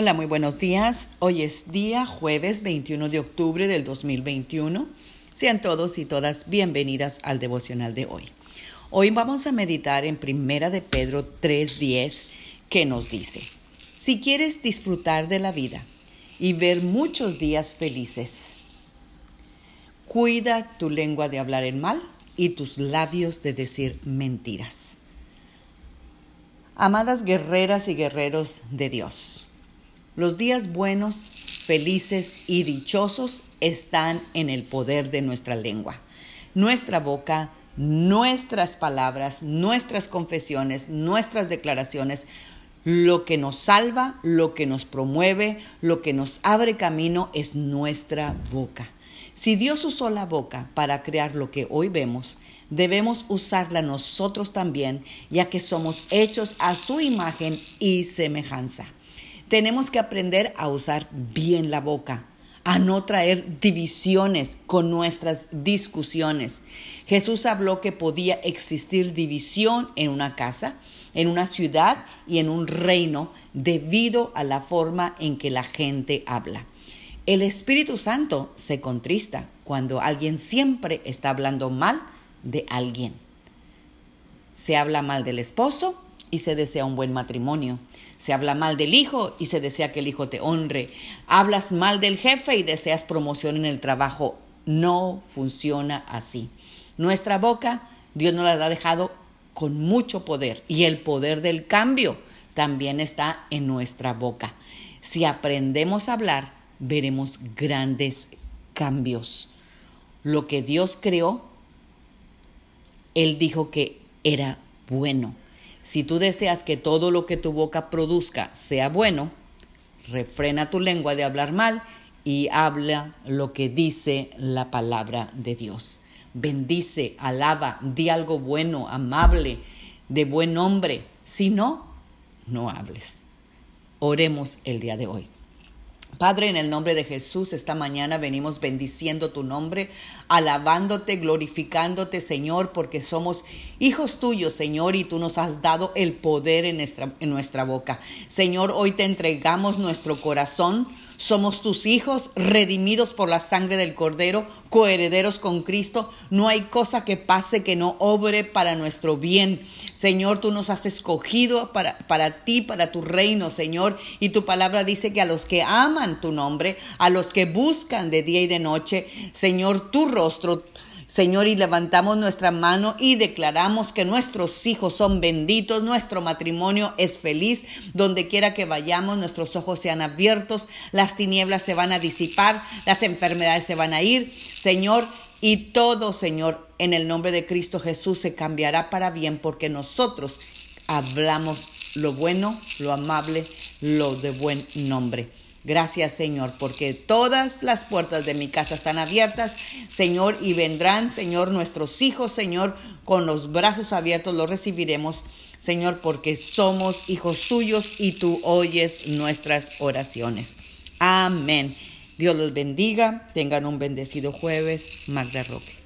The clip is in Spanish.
Hola, muy buenos días. Hoy es día jueves 21 de octubre del 2021. Sean todos y todas bienvenidas al devocional de hoy. Hoy vamos a meditar en Primera de Pedro 3:10 que nos dice: Si quieres disfrutar de la vida y ver muchos días felices, cuida tu lengua de hablar el mal y tus labios de decir mentiras. Amadas guerreras y guerreros de Dios, los días buenos, felices y dichosos están en el poder de nuestra lengua. Nuestra boca, nuestras palabras, nuestras confesiones, nuestras declaraciones, lo que nos salva, lo que nos promueve, lo que nos abre camino es nuestra boca. Si Dios usó la boca para crear lo que hoy vemos, debemos usarla nosotros también, ya que somos hechos a su imagen y semejanza. Tenemos que aprender a usar bien la boca, a no traer divisiones con nuestras discusiones. Jesús habló que podía existir división en una casa, en una ciudad y en un reino debido a la forma en que la gente habla. El Espíritu Santo se contrista cuando alguien siempre está hablando mal de alguien. Se habla mal del esposo, y se desea un buen matrimonio. Se habla mal del hijo y se desea que el hijo te honre. Hablas mal del jefe y deseas promoción en el trabajo. No funciona así. Nuestra boca, Dios nos la ha dejado con mucho poder y el poder del cambio también está en nuestra boca. Si aprendemos a hablar, veremos grandes cambios. Lo que Dios creó, Él dijo que era bueno. Si tú deseas que todo lo que tu boca produzca sea bueno, refrena tu lengua de hablar mal y habla lo que dice la palabra de Dios. Bendice, alaba, di algo bueno, amable, de buen nombre. Si no, no hables. Oremos el día de hoy. Padre, en el nombre de Jesús, esta mañana venimos bendiciendo tu nombre, alabándote, glorificándote, Señor, porque somos hijos tuyos, Señor, y tú nos has dado el poder en nuestra, en nuestra boca. Señor, hoy te entregamos nuestro corazón somos tus hijos, redimidos por la sangre del Cordero, coherederos con Cristo. No hay cosa que pase que no obre para nuestro bien. Señor, tú nos has escogido para, para ti, para tu reino, Señor. Y tu palabra dice que a los que aman tu nombre, a los que buscan de día y de noche, Señor, tu rostro, Señor, y levantamos nuestra mano y declaramos que nuestros hijos son benditos, nuestro matrimonio es feliz, donde quiera que vayamos, nuestros ojos sean abiertos, las tinieblas se van a disipar, las enfermedades se van a ir, Señor, y todo, Señor, en el nombre de Cristo Jesús se cambiará para bien porque nosotros hablamos lo bueno, lo amable, lo de buen nombre. Gracias, Señor, porque todas las puertas de mi casa están abiertas, Señor, y vendrán, Señor, nuestros hijos, Señor, con los brazos abiertos los recibiremos, Señor, porque somos hijos tuyos y tú oyes nuestras oraciones. Amén. Dios los bendiga. Tengan un bendecido jueves. Magda Roque.